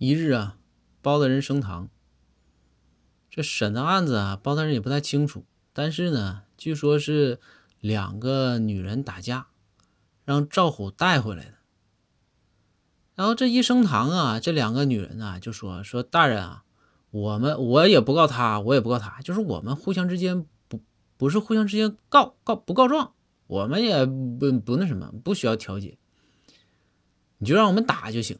一日啊，包大人升堂，这审的案子啊，包大人也不太清楚，但是呢，据说是两个女人打架，让赵虎带回来的。然后这一升堂啊，这两个女人呢就说说大人啊，我们我也不告他，我也不告他，就是我们互相之间不不是互相之间告告不告状，我们也不不那什么，不需要调解，你就让我们打就行。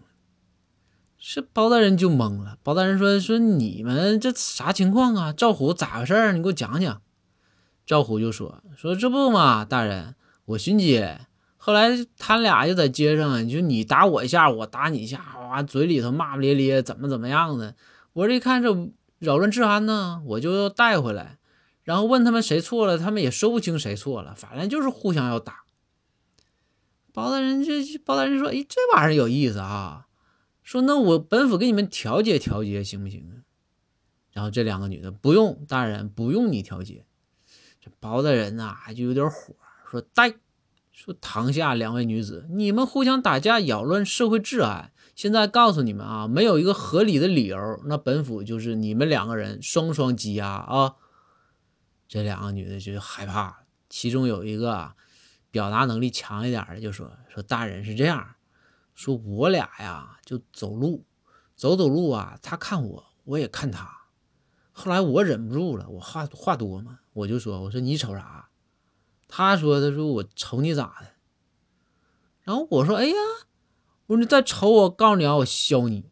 是包大人就懵了，包大人说说你们这啥情况啊？赵虎咋回事？你给我讲讲。赵虎就说说这不嘛，大人，我巡街，后来他俩就在街上，就你打我一下，我打你一下，哇，嘴里头骂骂咧咧，怎么怎么样的。我这一看这扰乱治安呢，我就要带回来，然后问他们谁错了，他们也说不清谁错了，反正就是互相要打。包大人这包大人说，哎，这玩意儿有意思啊。说那我本府给你们调解调解行不行啊？然后这两个女的不用大人不用你调解，这包大人呐就有点火，说呆说堂下两位女子，你们互相打架扰乱社会治安，现在告诉你们啊，没有一个合理的理由，那本府就是你们两个人双双羁押啊。这两个女的就害怕，其中有一个表达能力强一点的就说说大人是这样。说我俩呀，就走路，走走路啊，他看我，我也看他。后来我忍不住了，我话话多嘛，我就说，我说你瞅啥？他说，他说我瞅你咋的？然后我说，哎呀，我说你再瞅我，告诉你啊，我削你，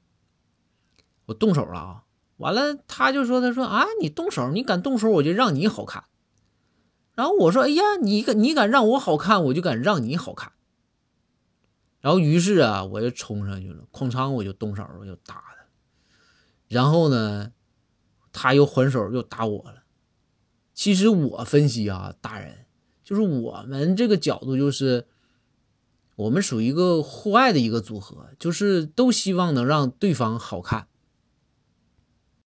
我动手了啊！完了，他就说，他说啊，你动手，你敢动手，我就让你好看。然后我说，哎呀，你敢你敢让我好看，我就敢让你好看。然后，于是啊，我就冲上去了，哐嚓，我就动手，我就打他。然后呢，他又还手又打我了。其实我分析啊，打人，就是我们这个角度，就是我们属于一个户外的一个组合，就是都希望能让对方好看。